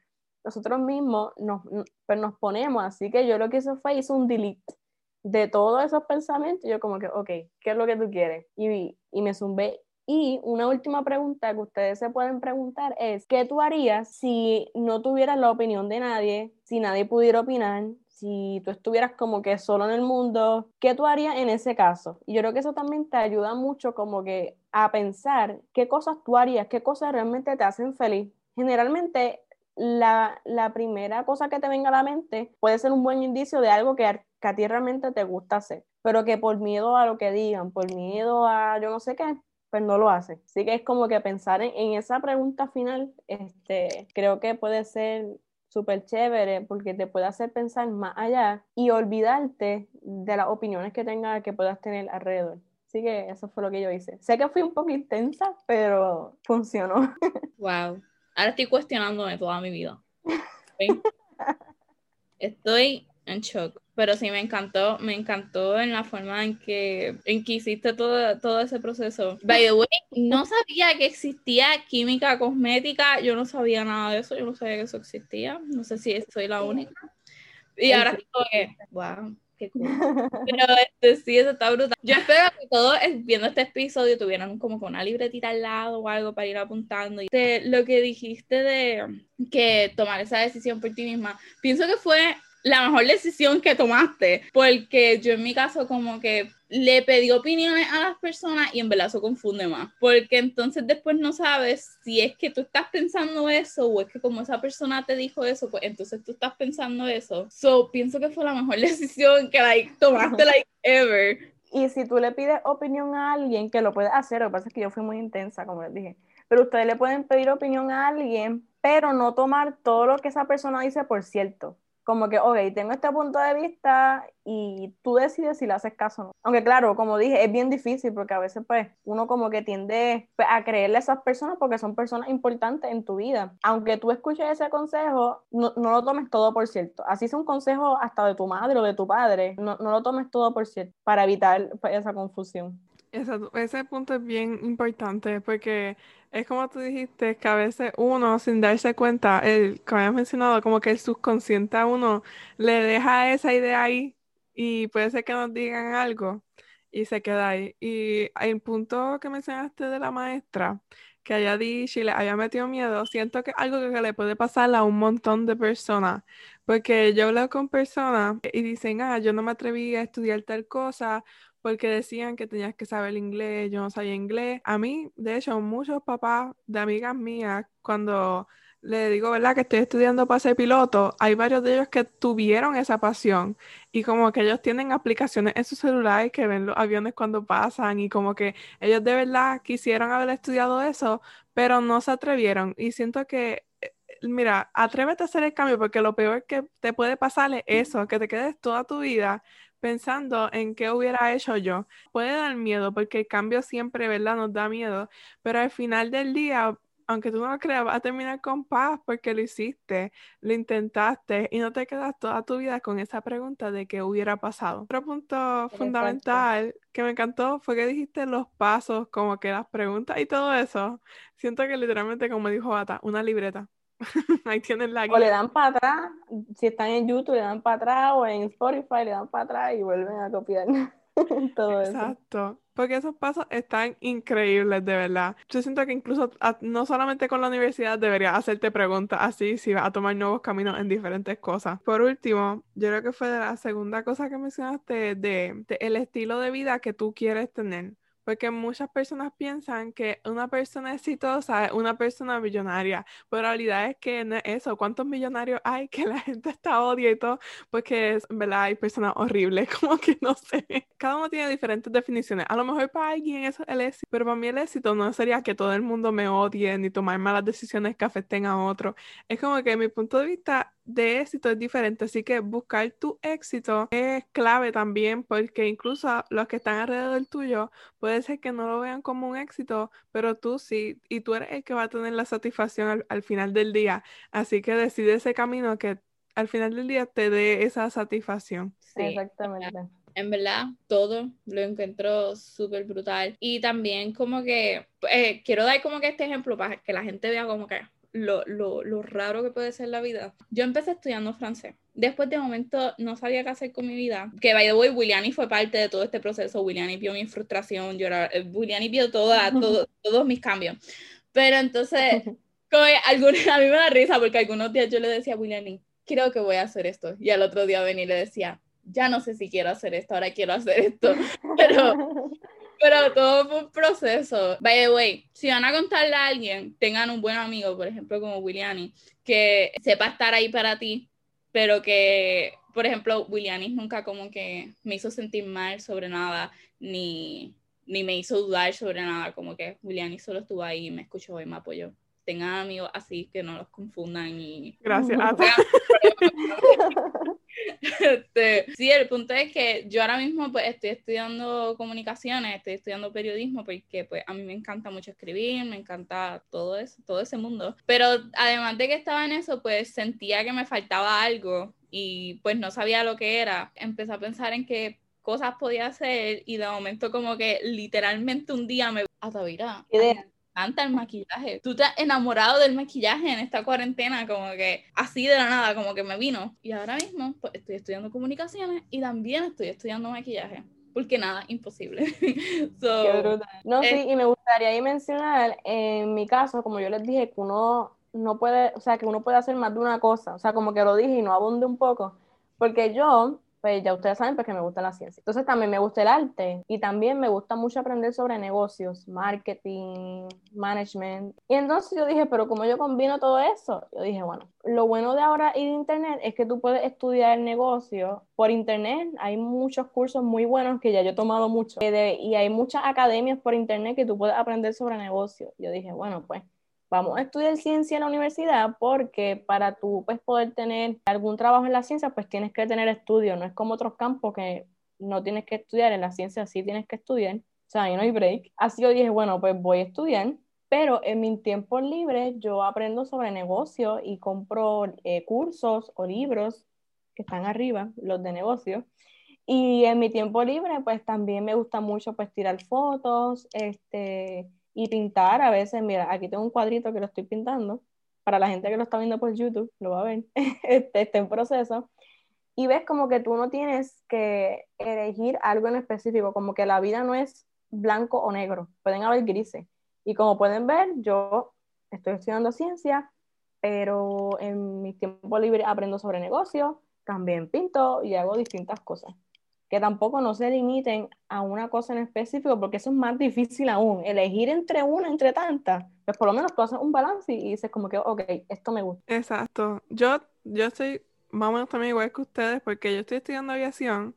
nosotros mismos nos, pues nos ponemos. Así que yo lo que hice fue, hice un delete de todos esos pensamientos. Yo como que, ok, ¿qué es lo que tú quieres? Y, y me zumbé. Y una última pregunta que ustedes se pueden preguntar es, ¿qué tú harías si no tuvieras la opinión de nadie, si nadie pudiera opinar, si tú estuvieras como que solo en el mundo, ¿qué tú harías en ese caso? Y yo creo que eso también te ayuda mucho como que a pensar qué cosas tú harías, qué cosas realmente te hacen feliz. Generalmente la, primera cosa que te venga a la mente puede ser un buen indicio de algo que a, ti realmente te gusta hacer, pero que por miedo a lo que digan, por miedo a yo no sé qué, pues no lo hace. Así que es como que pensar en, esa pregunta final, este, creo que puede ser súper chévere porque te puede hacer pensar más allá y olvidarte de las opiniones que tengas, que puedas tener alrededor. Así que eso fue lo que yo hice. Sé que fui un poco intensa, pero funcionó. Wow. Ahora estoy cuestionándome toda mi vida. Estoy en shock. Pero sí me encantó, me encantó en la forma en que, en que hiciste todo, todo ese proceso. By the way, no sabía que existía química cosmética, yo no sabía nada de eso, yo no sabía que eso existía, no sé si soy la única. Y ahora estoy, wow. Qué cool. Pero este, sí, eso está brutal. Yo espero que todos viendo este episodio tuvieran como con una libretita al lado o algo para ir apuntando. Y lo que dijiste de que tomar esa decisión por ti misma, pienso que fue la mejor decisión que tomaste, porque yo en mi caso como que le pedí opiniones a las personas y en verdad eso confunde más, porque entonces después no sabes si es que tú estás pensando eso o es que como esa persona te dijo eso, pues entonces tú estás pensando eso. So, pienso que fue la mejor decisión que like, tomaste like ever. Y si tú le pides opinión a alguien, que lo puede hacer, lo que pasa es que yo fui muy intensa, como les dije, pero ustedes le pueden pedir opinión a alguien, pero no tomar todo lo que esa persona dice por cierto como que, ok, tengo este punto de vista y tú decides si le haces caso o no. Aunque claro, como dije, es bien difícil porque a veces pues uno como que tiende pues, a creerle a esas personas porque son personas importantes en tu vida. Aunque tú escuches ese consejo, no, lo tomes todo por cierto. Así es un consejo hasta de tu madre o de tu padre, no, no lo tomes todo por cierto para evitar pues, esa confusión. Ese punto es bien importante porque es como tú dijiste, que a veces uno, sin darse cuenta, el que habías mencionado, como que el subconsciente a uno le deja esa idea ahí y puede ser que nos digan algo y se queda ahí. Y el punto que mencionaste de la maestra, que haya dicho y le haya metido miedo, siento que es algo que le puede pasar a un montón de personas. Porque yo hablo con personas y dicen, ah, yo no me atreví a estudiar tal cosa porque decían que tenías que saber inglés, yo no sabía inglés. A mí, de hecho, muchos papás de amigas mías, cuando le digo, ¿verdad? Que estoy estudiando para ser piloto, hay varios de ellos que tuvieron esa pasión y como que ellos tienen aplicaciones en sus celulares que ven los aviones cuando pasan y como que ellos de verdad quisieron haber estudiado eso, pero no se atrevieron y siento que, eh, mira, atrévete a hacer el cambio porque lo peor que te puede pasar es eso, que te quedes toda tu vida pensando en qué hubiera hecho yo. Puede dar miedo porque el cambio siempre, ¿verdad? Nos da miedo, pero al final del día aunque tú no lo creas, vas a terminar con paz porque lo hiciste, lo intentaste y no te quedas toda tu vida con esa pregunta de qué hubiera pasado. Otro punto fundamental que me encantó fue que dijiste los pasos, como que las preguntas y todo eso. Siento que literalmente, como dijo Bata, una libreta. Ahí tienes la guía. O le dan para atrás, si están en YouTube, le dan para atrás, o en Spotify, le dan para atrás y vuelven a copiar todo eso. Exacto. Porque esos pasos están increíbles, de verdad. Yo siento que incluso no solamente con la universidad debería hacerte preguntas así si vas a tomar nuevos caminos en diferentes cosas. Por último, yo creo que fue de la segunda cosa que mencionaste de, de el estilo de vida que tú quieres tener. Porque muchas personas piensan que una persona exitosa es una persona millonaria, pero la realidad es que no es eso. ¿Cuántos millonarios hay que la gente está odia y todo? Porque, es, ¿verdad? Hay personas horribles, como que no sé. Cada uno tiene diferentes definiciones. A lo mejor para alguien eso es el éxito, pero para mí el éxito no sería que todo el mundo me odie ni tomar malas decisiones que afecten a otro. Es como que mi punto de vista de éxito es diferente, así que buscar tu éxito es clave también porque incluso los que están alrededor tuyo puede ser que no lo vean como un éxito, pero tú sí, y tú eres el que va a tener la satisfacción al, final del día, así que decide ese camino que al final del día te dé esa satisfacción. Sí, exactamente. En verdad, todo lo encuentro súper brutal. Y también como que, eh, quiero dar como que este ejemplo para que la gente vea como que lo, lo, lo, raro que puede ser la vida. Yo empecé estudiando francés. Después de momento no sabía qué hacer con mi vida. Que by the way, Williani fue parte de todo este proceso. Williani vio mi frustración, llorar. Eh, Williani vio toda, todo, todos mis cambios. Pero entonces, como algunos, a mí me da risa porque algunos días yo le decía a Williani, creo que voy a hacer esto. Y al otro día venía y le decía, ya no sé si quiero hacer esto, ahora quiero hacer esto. Pero pero todo fue un proceso. By the way, si van a contarle a alguien, tengan un buen amigo, por ejemplo, como Williani, que sepa estar ahí para ti, pero que, por ejemplo, Williani nunca como que me hizo sentir mal sobre nada, ni, ni me hizo dudar sobre nada, como que Williani solo estuvo ahí, me escuchó y me apoyó tengan amigos así que no los confundan y... Gracias. este, sí, el punto es que yo ahora mismo pues estoy estudiando comunicaciones, estoy estudiando periodismo porque pues a mí me encanta mucho escribir, me encanta todo eso, todo ese mundo. Pero además de que estaba en eso, pues sentía que me faltaba algo y pues no sabía lo que era. Empecé a pensar en qué cosas podía hacer y de momento como que literalmente un día me... Atavira encanta el maquillaje. Tú te has enamorado del maquillaje en esta cuarentena, como que así de la nada, como que me vino. Y ahora mismo pues, estoy estudiando comunicaciones y también estoy estudiando maquillaje. Porque nada, imposible. no, sí, y me gustaría mencionar, en mi caso, como yo les dije, que uno no puede, o sea, que uno puede hacer más de una cosa. O sea, como que lo dije y no abunde un poco. Porque yo pues ya ustedes saben pues, que me gusta la ciencia. Entonces también me gusta el arte y también me gusta mucho aprender sobre negocios, marketing, management. Y entonces yo dije, pero como yo combino todo eso, yo dije, bueno, lo bueno de ahora y de internet es que tú puedes estudiar el negocio por internet. Hay muchos cursos muy buenos que ya yo he tomado mucho eh, y hay muchas academias por internet que tú puedes aprender sobre negocios. Yo dije, bueno, pues vamos a estudiar ciencia en la universidad porque para tú pues, poder tener algún trabajo en la ciencia, pues tienes que tener estudio, no es como otros campos que no tienes que estudiar, en la ciencia sí tienes que estudiar, o sea, ahí no hay break. Así yo dije, bueno, pues voy a estudiar, pero en mi tiempo libre yo aprendo sobre negocio y compro eh, cursos o libros que están arriba, los de negocio. Y en mi tiempo libre, pues también me gusta mucho pues tirar fotos, este, y pintar a veces, mira, aquí tengo un cuadrito que lo estoy pintando, para la gente que lo está viendo por YouTube, lo va a ver, este, en proceso, y ves como que tú no tienes que elegir algo en específico, como que la vida no es blanco o negro, pueden haber grises, Y como pueden ver, yo estoy estudiando ciencia, pero en mi tiempo libre aprendo sobre negocios, también pinto y hago distintas cosas. Que tampoco no se limiten a una cosa en específico, porque eso es más difícil aún. Elegir entre una, entre tantas, pues por lo menos tú haces un balance y dices como que, ok, esto me gusta. Exacto. Yo, yo estoy más o menos también igual que ustedes, porque yo estoy estudiando aviación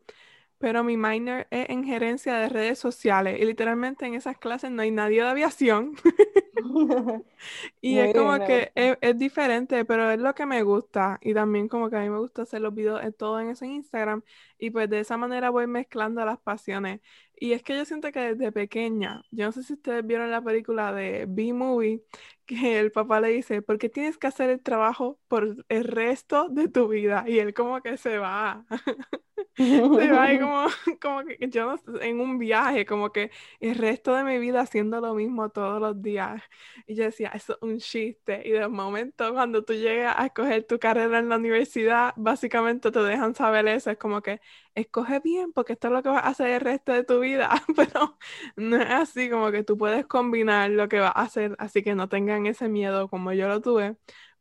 pero mi minor es en gerencia de redes sociales y literalmente en esas clases no hay nadie de aviación. y es como que es, diferente, pero es lo que me gusta. Y también como que a mí me gusta hacer los videos en todo en ese Instagram. Y pues de esa manera voy mezclando las pasiones. Y es que yo siento que desde pequeña, yo no sé si ustedes vieron la película de B-Movie, que el papá le dice, ¿por qué tienes que hacer el trabajo por el resto de tu vida? Y él como que se va. se va y como, como que yo en un viaje, como que el resto de mi vida haciendo lo mismo todos los días. Y yo decía, eso es un chiste. Y de momento, cuando tú llegas a escoger tu carrera en la universidad, básicamente te dejan saber eso. Es como que escoge bien, porque esto es lo que vas a hacer el resto de tu vida. Pero no es así, como que tú puedes combinar lo que vas a hacer, así que no tengan ese miedo como yo lo tuve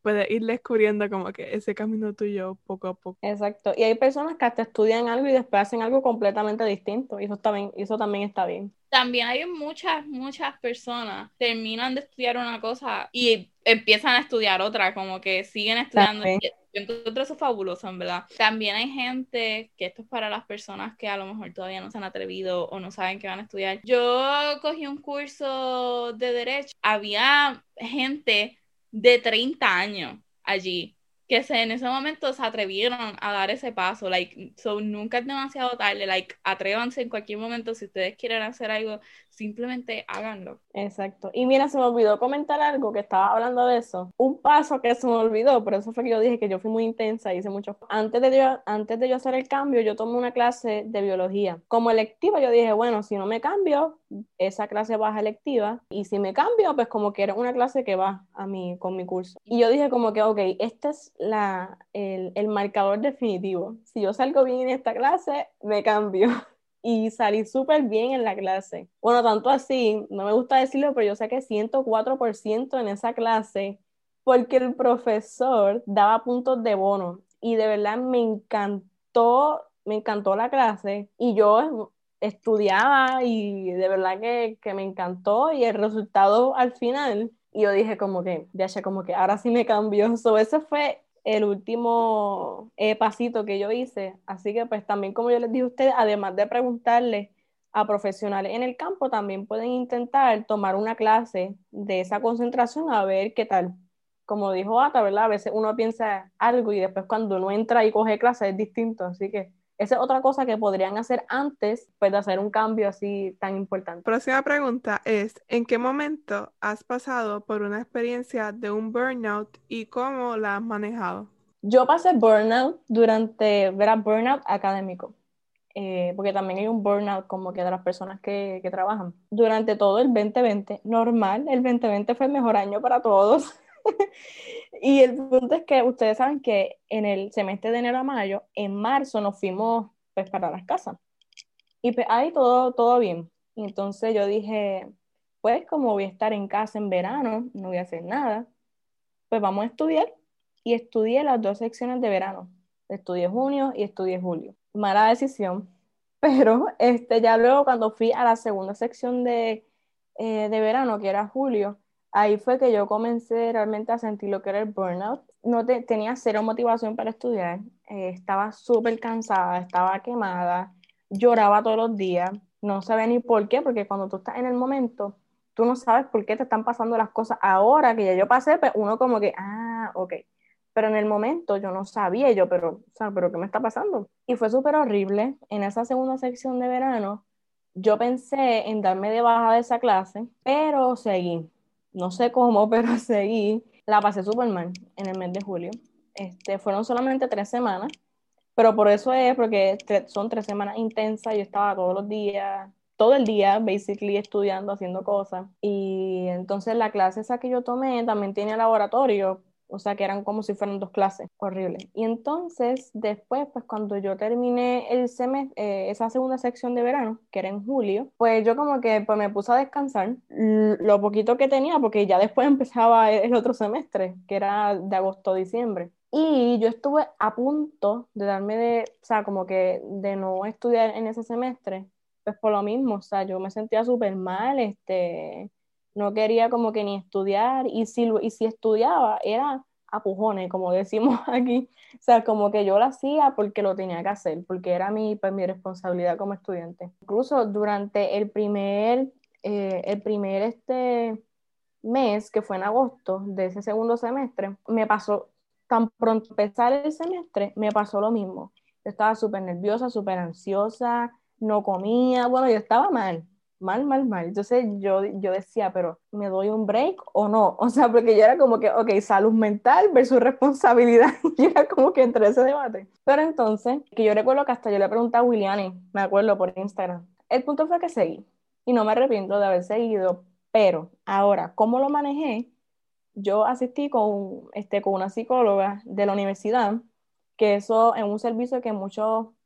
puedes ir descubriendo como que ese camino tuyo poco a poco. Exacto. Y hay personas que hasta estudian algo y después hacen algo completamente distinto. Y eso, está bien, eso también está bien. También hay muchas, muchas personas terminan de estudiar una cosa y empiezan a estudiar otra, como que siguen estudiando. Yo encuentro eso fabuloso, en verdad. También hay gente, que esto es para las personas que a lo mejor todavía no se han atrevido o no saben que van a estudiar. Yo cogí un curso de derecho. Había gente de 30 años allí que se, en ese momento se atrevieron a dar ese paso, like, so nunca es demasiado tarde, like, atrévanse en cualquier momento, si ustedes quieren hacer algo, simplemente háganlo. Exacto. Y mira, se me olvidó comentar algo que estaba hablando de eso. Un paso que se me olvidó, pero eso fue que yo dije que yo fui muy intensa, hice mucho. Antes de yo, antes de yo hacer el cambio, yo tomé una clase de biología. Como electiva, yo dije, bueno, si no me cambio, esa clase va a electiva. Y si me cambio, pues como que era una clase que va a mí, con mi curso. Y yo dije como que, ok, este es la, el, el marcador definitivo. Si yo salgo bien en esta clase, me cambio. y salí súper bien en la clase. Bueno, tanto así, no me gusta decirlo, pero yo sé que 104% en esa clase, porque el profesor daba puntos de bono y de verdad me encantó, me encantó la clase y yo estudiaba y de verdad que, que me encantó y el resultado al final, y yo dije como que, ya como que ahora sí me cambió. So, ese fue el último eh, pasito que yo hice. Así que pues también como yo les dije a ustedes, además de preguntarle a profesionales en el campo, también pueden intentar tomar una clase de esa concentración a ver qué tal. Como dijo Ata, ¿verdad? A veces uno piensa algo y después cuando uno entra y coge clase es distinto. Así que esa es otra cosa que podrían hacer antes pues, de hacer un cambio así tan importante. Próxima pregunta es, ¿en qué momento has pasado por una experiencia de un burnout y cómo la has manejado? Yo pasé burnout durante, verá, burnout académico. Eh, porque también hay un burnout como que de las personas que, que trabajan. Durante todo el 2020, normal, el 2020 fue el mejor año para todos. Y el punto es que ustedes saben que en el semestre de enero a mayo, en marzo nos fuimos pues para las casas. Y pues ahí todo, todo bien. Y entonces yo dije, pues como voy a estar en casa en verano, no voy a hacer nada, pues vamos a estudiar. Y estudié las dos secciones de verano. Estudié junio y estudié julio. Mala decisión, pero este, ya luego cuando fui a la segunda sección de, eh, de verano, que era julio, ahí fue que yo comencé realmente a sentir lo que era el burnout. No tenía cero motivación para estudiar, eh, estaba súper cansada, estaba quemada, lloraba todos los días, no sabía ni por qué, porque cuando tú estás en el momento, tú no sabes por qué te están pasando las cosas ahora que ya yo pasé, pues uno como que, ah, ok. Pero en el momento yo no sabía, yo, pero, o pero ¿qué me está pasando? Y fue súper horrible. En esa segunda sección de verano, yo pensé en darme de baja de esa clase, pero seguí no sé cómo, pero seguí. La pasé súper mal en el mes de julio. Este, fueron solamente tres semanas, pero por eso es, porque son tres semanas intensas. Yo estaba todos los días, todo el día, basically, estudiando, haciendo cosas. Y entonces la clase esa que yo tomé también tiene laboratorio, o sea que eran como si fueran dos clases, horrible. Y entonces, después, pues cuando yo terminé el semestre, eh, esa segunda sección de verano, que era en julio, pues yo como que pues, me puse a descansar lo poquito que tenía, porque ya después empezaba el otro semestre, que era de agosto a diciembre. Y yo estuve a punto de darme de, o sea, como que de no estudiar en ese semestre, pues por lo mismo, o sea, yo me sentía súper mal, este, no quería como que ni estudiar y si, y si estudiaba era a pujones, como decimos aquí, o sea, como que yo lo hacía porque lo tenía que hacer, porque era mi, pues, mi responsabilidad como estudiante. Incluso durante el primer, eh, el primer este mes, que fue en agosto de ese segundo semestre, me pasó, tan pronto empezar el semestre, me pasó lo mismo. Yo estaba súper nerviosa, súper ansiosa, no comía, bueno, yo estaba mal, mal, mal, mal. Entonces yo, yo decía, pero ¿me doy un break o no? O sea, porque yo era como que, ok, salud mental versus responsabilidad. y era como que entre ese debate. Pero entonces, que yo recuerdo que hasta yo le pregunté a Williane, me acuerdo por Instagram. El punto fue que seguí. Y no me arrepiento de haber seguido. Pero ahora, ¿cómo lo manejé? Yo asistí con, este, con una psicóloga de la universidad, que eso es un servicio que,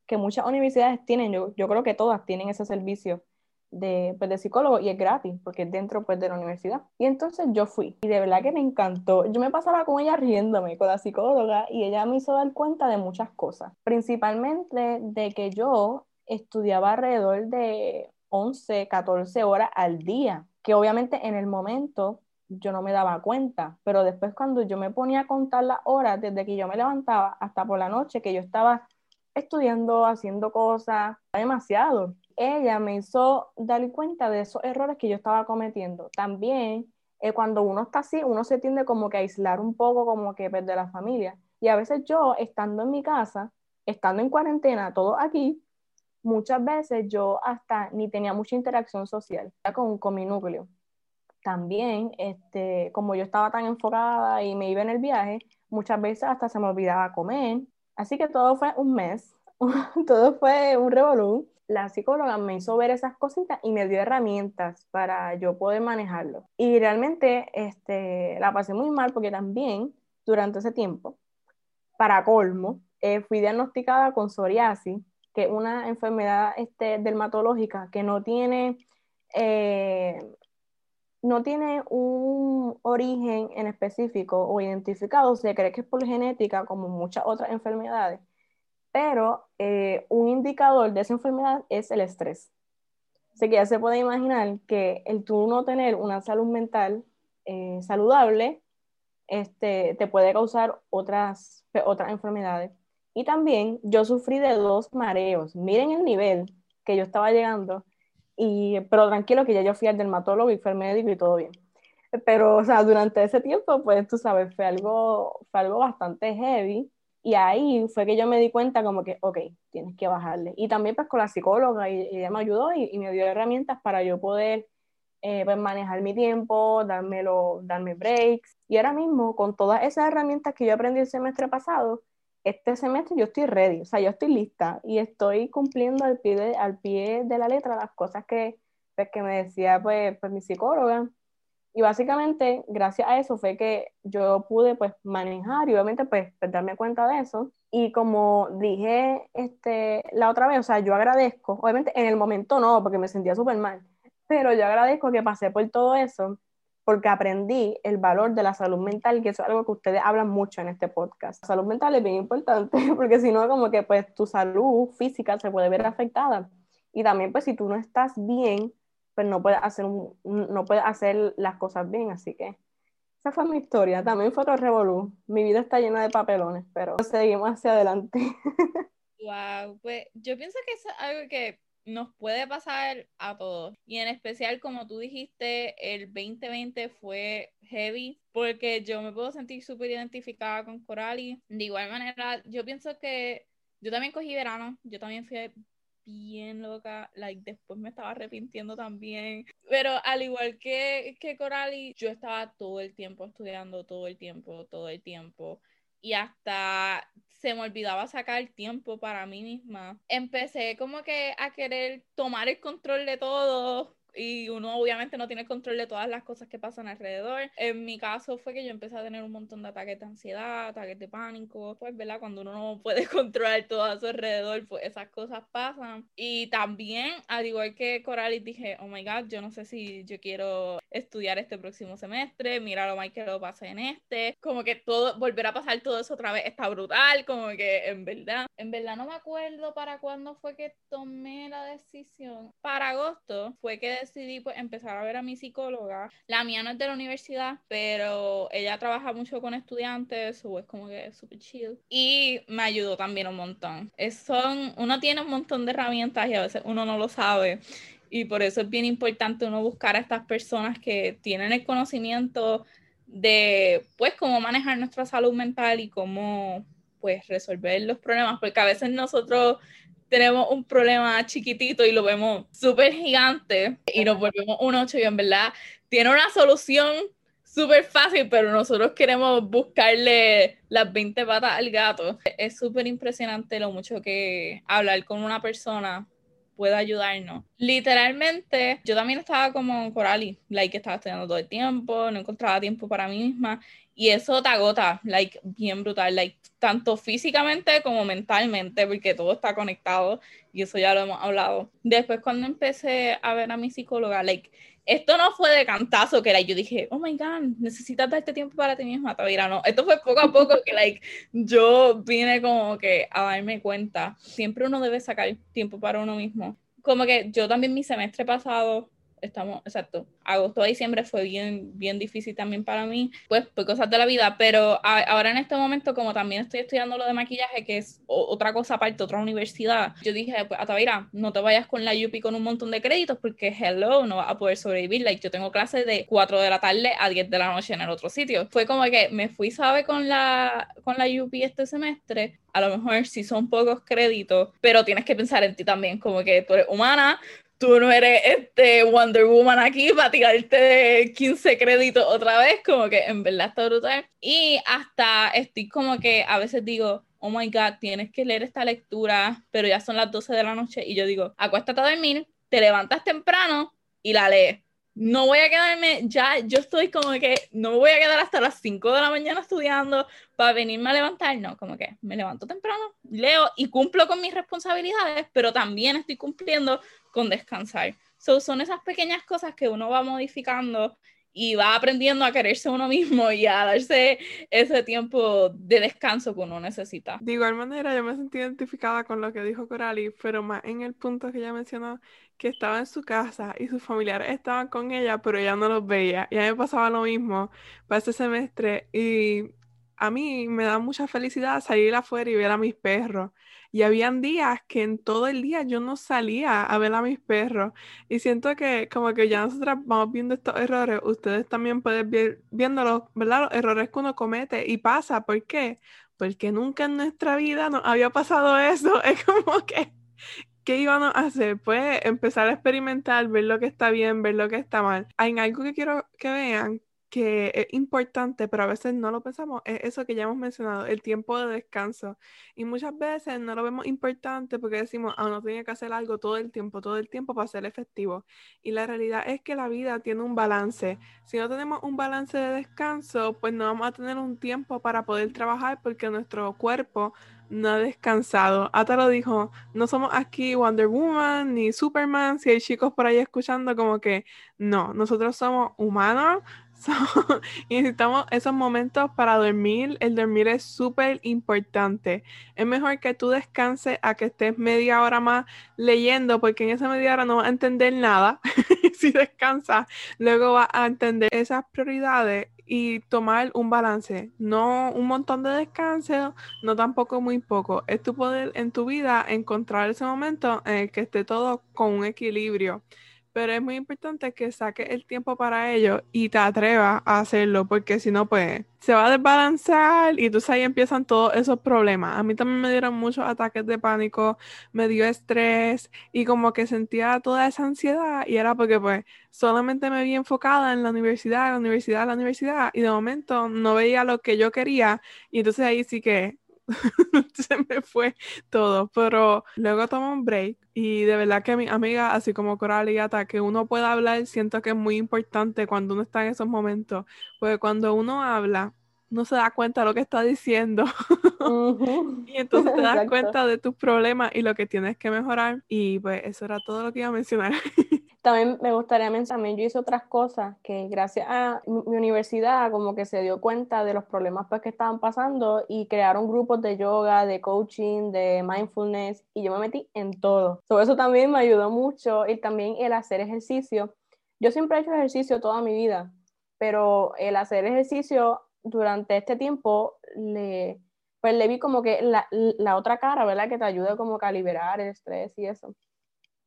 que muchas universidades tienen. Yo, yo creo que todas tienen ese servicio de, pues, de psicólogo y es gratis porque es dentro pues, de la universidad. Y entonces yo fui y de verdad que me encantó. Yo me pasaba con ella riéndome, con la psicóloga, y ella me hizo dar cuenta de muchas cosas, principalmente de que yo estudiaba alrededor de 11, 14 horas al día, que obviamente en el momento yo no me daba cuenta, pero después cuando yo me ponía a contar las horas desde que yo me levantaba hasta por la noche que yo estaba estudiando, haciendo cosas, demasiado ella me hizo dar cuenta de esos errores que yo estaba cometiendo. También, eh, cuando uno está así, uno se tiende como que a aislar un poco, como que perder la familia. Y a veces yo, estando en mi casa, estando en cuarentena, todo aquí, muchas veces yo hasta ni tenía mucha interacción social con, con mi núcleo. También, este, como yo estaba tan enfocada y me iba en el viaje, muchas veces hasta se me olvidaba comer. Así que todo fue un mes, todo fue un revolú la psicóloga me hizo ver esas cositas y me dio herramientas para yo poder manejarlo. Y realmente este, la pasé muy mal porque también durante ese tiempo, para colmo, eh, fui diagnosticada con psoriasis, que es una enfermedad este, dermatológica que no tiene, eh, no tiene un origen en específico o identificado, se cree que es por genética como muchas otras enfermedades pero eh, un indicador de esa enfermedad es el estrés. Así que ya se puede imaginar que el tú no tener una salud mental eh, saludable este, te puede causar otras, otras enfermedades. Y también yo sufrí de dos mareos. Miren el nivel que yo estaba llegando, y, pero tranquilo que ya yo fui al dermatólogo y fui al médico y todo bien. Pero, o sea, durante ese tiempo, pues tú sabes, fue algo, fue algo bastante heavy y ahí fue que yo me di cuenta como que, ok, tienes que bajarle. Y también pues con la psicóloga, y, ella me ayudó y, me dio herramientas para yo poder eh, pues, manejar mi tiempo, dármelo, darme breaks. Y ahora mismo, con todas esas herramientas que yo aprendí el semestre pasado, este semestre yo estoy ready, o sea, yo estoy lista y estoy cumpliendo al pie de, al pie de la letra las cosas que, pues, que me decía pues, pues mi psicóloga. Y básicamente, gracias a eso fue que yo pude pues manejar y obviamente pues, pues, darme cuenta de eso. Y como dije este, la otra vez, o sea, yo agradezco, obviamente en el momento no, porque me sentía súper mal, pero yo agradezco que pasé por todo eso porque aprendí el valor de la salud mental, que es algo que ustedes hablan mucho en este podcast. Salud mental es bien importante, porque si no, como que pues tu salud física se puede ver afectada. Y también pues si tú no estás bien, pues no puede hacer, no puede hacer las cosas bien, así que esa fue mi historia. También fue otro revolú. Mi vida está llena de papelones, pero seguimos hacia adelante. Wow, pues yo pienso que es algo que nos puede pasar a todos. Y en especial, como tú dijiste, el 2020 fue heavy porque yo me puedo sentir súper identificada con Coralie. De igual manera, yo pienso que yo también cogí verano, yo también fui bien loca, like, después me estaba arrepintiendo también, pero al igual que, que Coralie, yo estaba todo el tiempo estudiando, todo el tiempo, todo el tiempo, y hasta se me olvidaba sacar tiempo para mí misma. Empecé como que a querer tomar el control de todo, y uno obviamente no tiene control de todas las cosas que pasan alrededor. En mi caso fue que yo empecé a tener un montón de ataques de ansiedad, ataques de pánico, pues, ¿verdad? Cuando uno no puede controlar todo a su alrededor, pues esas cosas pasan. Y también, al igual que Coralis, dije, oh my God, yo no sé si yo quiero estudiar este próximo semestre, mira lo mal que lo pasé en este, como que todo, volver a pasar todo eso otra vez está brutal, como que en verdad, en verdad no me acuerdo para cuándo fue que tomé la decisión. Para agosto fue que decidí pues empezar a ver a mi psicóloga. La mía no es de la universidad, pero ella trabaja mucho con estudiantes, o es como que súper chill. Y me ayudó también un montón. Es, son, uno tiene un montón de herramientas y a veces uno no lo sabe. Y por eso es bien importante uno buscar a estas personas que tienen el conocimiento de, pues, cómo manejar nuestra salud mental y cómo, pues, resolver los problemas, porque a veces nosotros tenemos un problema chiquitito y lo vemos súper gigante y nos volvemos un ocho y en verdad tiene una solución súper fácil, pero nosotros queremos buscarle las 20 patas al gato. Es súper impresionante lo mucho que hablar con una persona puede ayudarnos. Literalmente, yo también estaba como Corali, like, estaba estudiando todo el tiempo, no encontraba tiempo para mí misma y eso te agota, like, bien brutal, like, tanto físicamente como mentalmente, porque todo está conectado y eso ya lo hemos hablado. Después cuando empecé a ver a mi psicóloga, like, esto no fue de cantazo, que like, yo dije, oh my god, necesitas darte tiempo para ti misma, Tavira, no, esto fue poco a poco que like, yo vine como que a darme cuenta, siempre uno debe sacar tiempo para uno mismo. Como que yo también mi semestre pasado estamos, exacto, agosto a diciembre fue bien, bien difícil también para mí, pues por cosas de la vida, pero ahora en este momento, como también estoy estudiando lo de maquillaje, que es otra cosa aparte, otra universidad, yo dije, pues Atavira, no te vayas con la UPI con un montón de créditos porque hello, no vas a poder sobrevivir, like yo tengo clases de 4 de la tarde a 10 de la noche en el otro sitio. Fue como que me fui, ¿sabe? Con la, con la UPI este semestre, a lo mejor sí son pocos créditos, pero tienes que pensar en ti también, como que tú eres humana, tú no eres este Wonder Woman aquí para tirarte 15 créditos otra vez, como que en verdad está brutal. Y hasta estoy como que a veces digo, oh my god, tienes que leer esta lectura, pero ya son las 12 de la noche y yo digo, acuéstate a dormir, te levantas temprano y la lees. No voy a quedarme, ya yo estoy como que no me voy a quedar hasta las 5 de la mañana estudiando para venirme a levantar, no, como que me levanto temprano, leo y cumplo con mis responsabilidades, pero también estoy cumpliendo con descansar. son esas pequeñas cosas que uno va modificando y va aprendiendo a quererse uno mismo y a darse ese tiempo de descanso que uno necesita. De igual manera, yo me sentí identificada con lo que dijo Coralie, pero más en el punto que ella mencionó, que estaba en su casa y sus familiares estaban con ella, pero ella no los veía. Y a mí me pasaba lo mismo para ese semestre y a mí me da mucha felicidad salir afuera y ver a mis perros. Y habían días que en todo el día yo no salía a ver a mis perros. Y siento que como que ya nosotras vamos viendo estos errores, ustedes también pueden ver viéndolos, ¿verdad? Los errores que uno comete y pasa. ¿Por qué? Porque nunca en nuestra vida nos había pasado eso. Es como que, ¿qué íbamos a hacer? Pues empezar a experimentar, ver lo que está bien, ver lo que está mal. Hay algo que quiero que vean que es importante, pero a veces no lo pensamos, es eso que ya hemos mencionado, el tiempo de descanso. Y muchas veces no lo vemos importante porque decimos, ah, no tiene que hacer algo todo el tiempo, todo el tiempo para ser efectivo. Y la realidad es que la vida tiene un balance. Si no tenemos un balance de descanso, pues no vamos a tener un tiempo para poder trabajar porque nuestro cuerpo no ha descansado. Ata lo dijo, no somos aquí Wonder Woman ni Superman, si hay chicos por ahí escuchando como que no, nosotros somos humanos, y necesitamos esos momentos para dormir. El dormir es súper importante. Es mejor que tú descanses a que estés media hora más leyendo, porque en esa media hora no vas a entender nada. si descansas, luego vas a entender esas prioridades y tomar un balance. No un montón de descanso, no tampoco muy poco. Es tu poder en tu vida encontrar ese momento en el que esté todo con un equilibrio pero es muy importante que saques el tiempo para ello y te atrevas a hacerlo, porque si no, pues se va a desbalancear y entonces ahí empiezan todos esos problemas. A mí también me dieron muchos ataques de pánico, me dio estrés y como que sentía toda esa ansiedad y era porque pues solamente me vi enfocada en la universidad, la universidad, la universidad y de momento no veía lo que yo quería y entonces ahí sí que se me fue todo, pero luego tomo un break y de verdad que mi amiga, así como Coral y Ata, que uno pueda hablar, siento que es muy importante cuando uno está en esos momentos, porque cuando uno habla, no se da cuenta de lo que está diciendo. y entonces te das cuenta de tus problemas y lo que tienes que mejorar. Y pues eso era todo lo que iba a mencionar. También me gustaría mencionar, yo hice otras cosas que gracias a mi universidad como que se dio cuenta de los problemas pues, que estaban pasando y crearon grupos de yoga, de coaching, de mindfulness y yo me metí en todo. Sobre eso también me ayudó mucho y también el hacer ejercicio. Yo siempre he hecho ejercicio toda mi vida, pero el hacer ejercicio durante este tiempo le, pues le vi como que la, la otra cara, ¿verdad? Que te ayuda como a liberar el estrés y eso.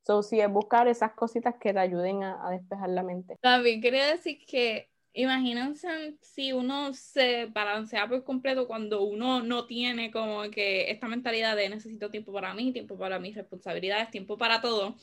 So, sí, es buscar esas cositas que te ayuden a, despejar la mente. También quería decir que imagínense si uno se balancea por completo cuando uno no tiene como que esta mentalidad de necesito tiempo para mí, tiempo para mis responsabilidades, tiempo para todo,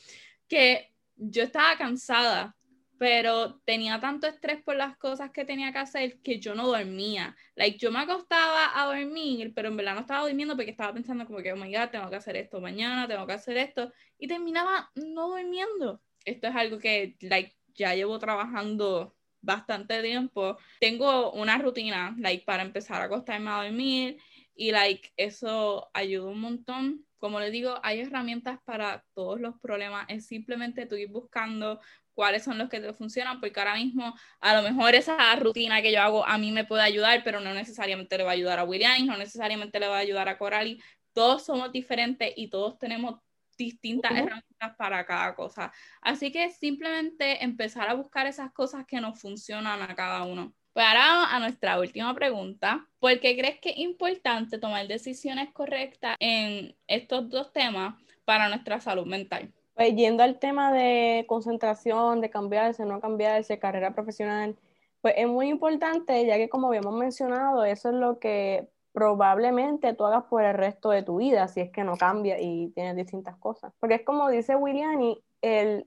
que yo estaba cansada pero tenía tanto estrés por las cosas que tenía que hacer que yo no dormía. Like, yo me acostaba a dormir, pero en verdad no estaba durmiendo porque estaba pensando como que, oh my God, tengo que hacer esto mañana, tengo que hacer esto, y terminaba no durmiendo. Esto es algo que, like, ya llevo trabajando bastante tiempo. Tengo una rutina, like, para empezar a acostarme a dormir, y, like, eso ayuda un montón como les digo, hay herramientas para todos los problemas. Es simplemente tú ir buscando cuáles son los que te funcionan, porque ahora mismo a lo mejor esa rutina que yo hago a mí me puede ayudar, pero no necesariamente le va a ayudar a William, no necesariamente le va a ayudar a Coralie. Todos somos diferentes y todos tenemos distintas herramientas para cada cosa. Así que simplemente empezar a buscar esas cosas que nos funcionan a cada uno. Pues ahora a nuestra última pregunta. ¿Por qué crees que es importante tomar decisiones correctas en estos dos temas para nuestra salud mental? Pues yendo al tema de concentración, de cambiarse, no cambiarse, carrera profesional, pues es muy importante, ya que como habíamos mencionado, eso es lo que probablemente tú hagas por el resto de tu vida, si es que no cambia y tienes distintas cosas. Porque es como dice Williani, el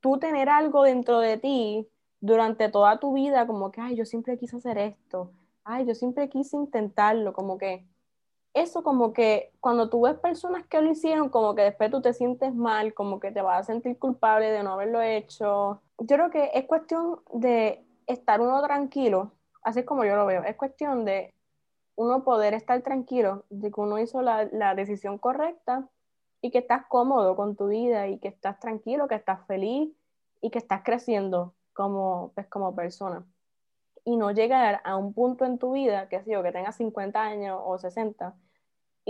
tú tener algo dentro de ti durante toda tu vida, como que, ay, yo siempre quise hacer esto, ay, yo siempre quise intentarlo, como que eso como que cuando tú ves personas que lo hicieron, como que después tú te sientes mal, como que te vas a sentir culpable de no haberlo hecho. Yo creo que es cuestión de estar uno tranquilo, así como yo lo veo, es cuestión de uno poder estar tranquilo de que uno hizo la, la decisión correcta y que estás cómodo con tu vida y que estás tranquilo, que estás feliz y que estás creciendo como, pues, como persona y no llegar a un punto en tu vida, que sé que tengas 50 años o 60,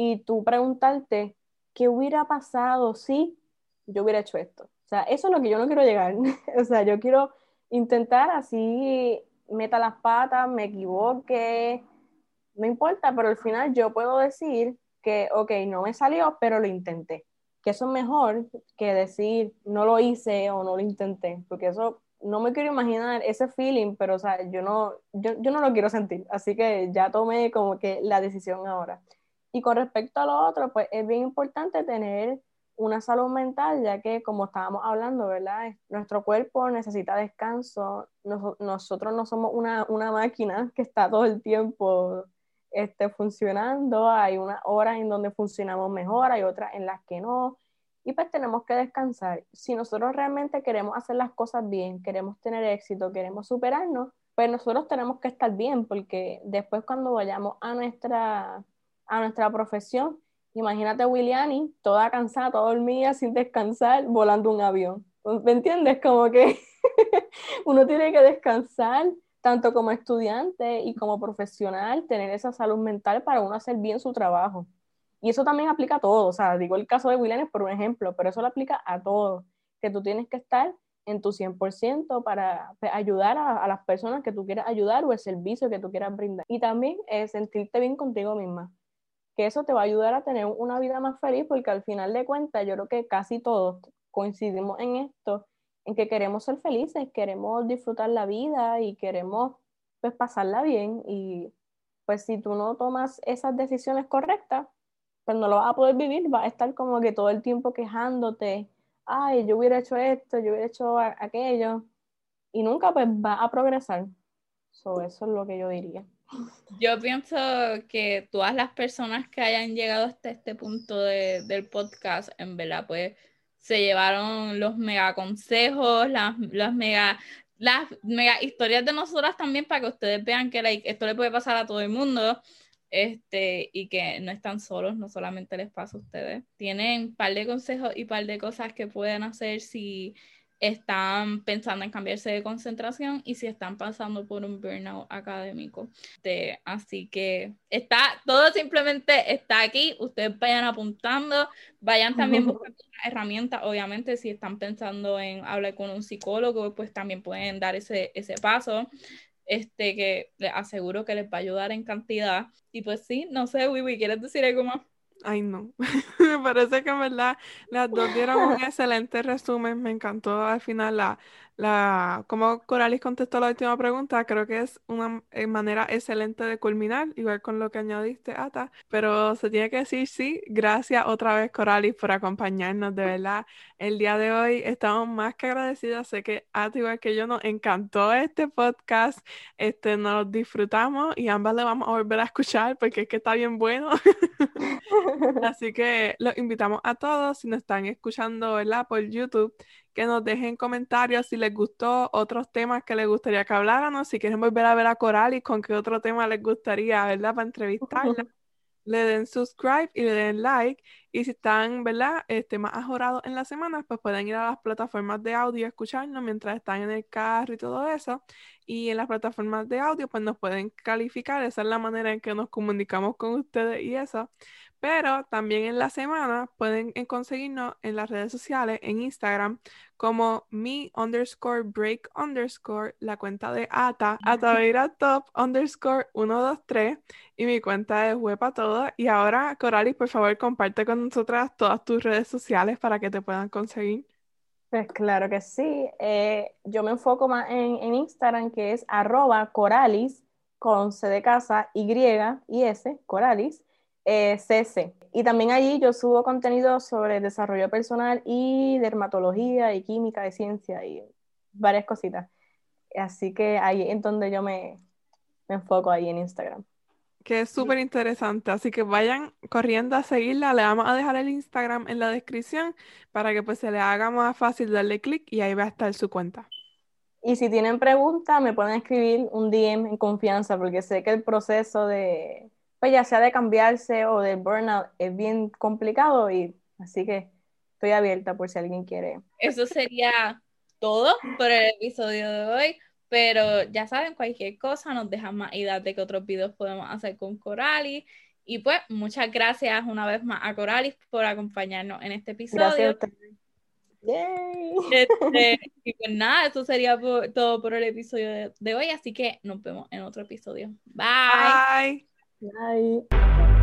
y tú preguntarte, ¿qué hubiera pasado si yo hubiera hecho esto? O sea, eso es lo que yo no quiero llegar. o sea, yo quiero intentar así, meta las patas, me equivoque, no importa, pero al final yo puedo decir que, ok, no me salió, pero lo intenté. Que eso es mejor que decir, no lo hice o no lo intenté, porque eso no me quiero imaginar ese feeling, pero o sea, yo no, yo, yo no lo quiero sentir, así que ya tomé como que la decisión ahora. Y con respecto a lo otro, pues es bien importante tener una salud mental, ya que como estábamos hablando, ¿verdad? Nuestro cuerpo necesita descanso, nosotros no somos una, una, máquina que está todo el tiempo este, funcionando, hay unas horas en donde funcionamos mejor, hay otras en las que no, y pues tenemos que descansar. Si nosotros realmente queremos hacer las cosas bien, queremos tener éxito, queremos superarnos, pues nosotros tenemos que estar bien, porque después cuando vayamos a nuestra, a nuestra profesión, imagínate Williani, toda cansada, toda dormida, sin descansar, volando un avión. ¿Me entiendes? Como que uno tiene que descansar tanto como estudiante y como profesional, tener esa salud mental para uno hacer bien su trabajo. Y eso también aplica a todo, o sea, digo el caso de William es por un ejemplo, pero eso lo aplica a todo, que tú tienes que estar en tu 100% para pues, ayudar a, las personas que tú quieras ayudar o el servicio que tú quieras brindar. Y también eh, sentirte bien contigo misma, que eso te va a ayudar a tener una vida más feliz, porque al final de cuentas yo creo que casi todos coincidimos en esto, en que queremos ser felices, queremos disfrutar la vida y queremos pues pasarla bien y pues si tú no tomas esas decisiones correctas, pues no lo vas a poder vivir, vas a estar como que todo el tiempo quejándote, ay, yo hubiera hecho esto, yo hubiera hecho aquello, y nunca pues va a progresar. eso es lo que yo diría. Yo pienso que todas las personas que hayan llegado hasta este punto del podcast, en verdad, pues se llevaron los mega consejos, las, las mega las mega historias de nosotras también para que ustedes vean que esto le puede pasar a todo el mundo este, y que no están solos, no solamente les pasa a ustedes. Tienen un par de consejos y un par de cosas que pueden hacer si están pensando en cambiarse de concentración y si están pasando por un burnout académico. así que está, todo simplemente está aquí, ustedes vayan apuntando, vayan también buscando herramientas, obviamente si están pensando en hablar con un psicólogo, pues también pueden dar ese, ese paso. Este que les aseguro que les va a ayudar en cantidad. Y pues sí, no sé, Wiwi, ¿quieres decir algo más? Ay, no. me parece que en verdad las dos dieron un excelente resumen. Me encantó al final la, la, como Coralis contestó la última pregunta, creo que es una eh, manera excelente de culminar, igual con lo que añadiste, Ata, pero se tiene que decir sí, gracias otra vez Coralis por acompañarnos, de verdad. El día de hoy estamos más que agradecidos, sé que Ata igual que yo nos encantó este podcast, este, nos disfrutamos y ambas le vamos a volver a escuchar porque es que está bien bueno. Así que los invitamos a todos, si nos están escuchando, ¿verdad? Por YouTube que nos dejen comentarios si les gustó otros temas que les gustaría que habláramos, si quieren volver a ver a Coral y con qué otro tema les gustaría, ¿verdad? Para entrevistarla. le den subscribe y le den like. Y si están, ¿verdad? Este, más ajorados en la semana, pues pueden ir a las plataformas de audio y escucharnos mientras están en el carro y todo eso. Y en las plataformas de audio, pues nos pueden calificar. Esa es la manera en que nos comunicamos con ustedes y eso. Pero también en la semana pueden conseguirnos en las redes sociales, en Instagram, como mi underscore break underscore, la cuenta de Ata, Ataveira top underscore 123 y mi cuenta es Huepa Todo. Y ahora, Coralis, por favor, comparte con nosotras todas tus redes sociales para que te puedan conseguir. Pues claro que sí. Eh, yo me enfoco más en, en Instagram, que es arroba coralis con C de casa, Y y S, coralis eh, CC. Y también allí yo subo contenido sobre desarrollo personal y dermatología y química de ciencia y varias cositas. Así que ahí es donde yo me, me enfoco ahí en Instagram. Que es súper interesante, así que vayan corriendo a seguirla, le vamos a dejar el Instagram en la descripción para que pues se le haga más fácil darle clic y ahí va a estar su cuenta. Y si tienen preguntas, me pueden escribir un DM en confianza, porque sé que el proceso de, pues ya sea de cambiarse o del burnout, es bien complicado y así que estoy abierta por si alguien quiere. Eso sería todo por el episodio de hoy, pero ya saben, cualquier cosa nos dejan más ideas de qué otros videos podemos hacer con Coralis. Y pues muchas gracias una vez más a Coralis por acompañarnos en este episodio. Gracias a este, y pues nada, eso sería todo por el episodio de, de hoy, así que nos vemos en otro episodio. Bye. Bye. Bye.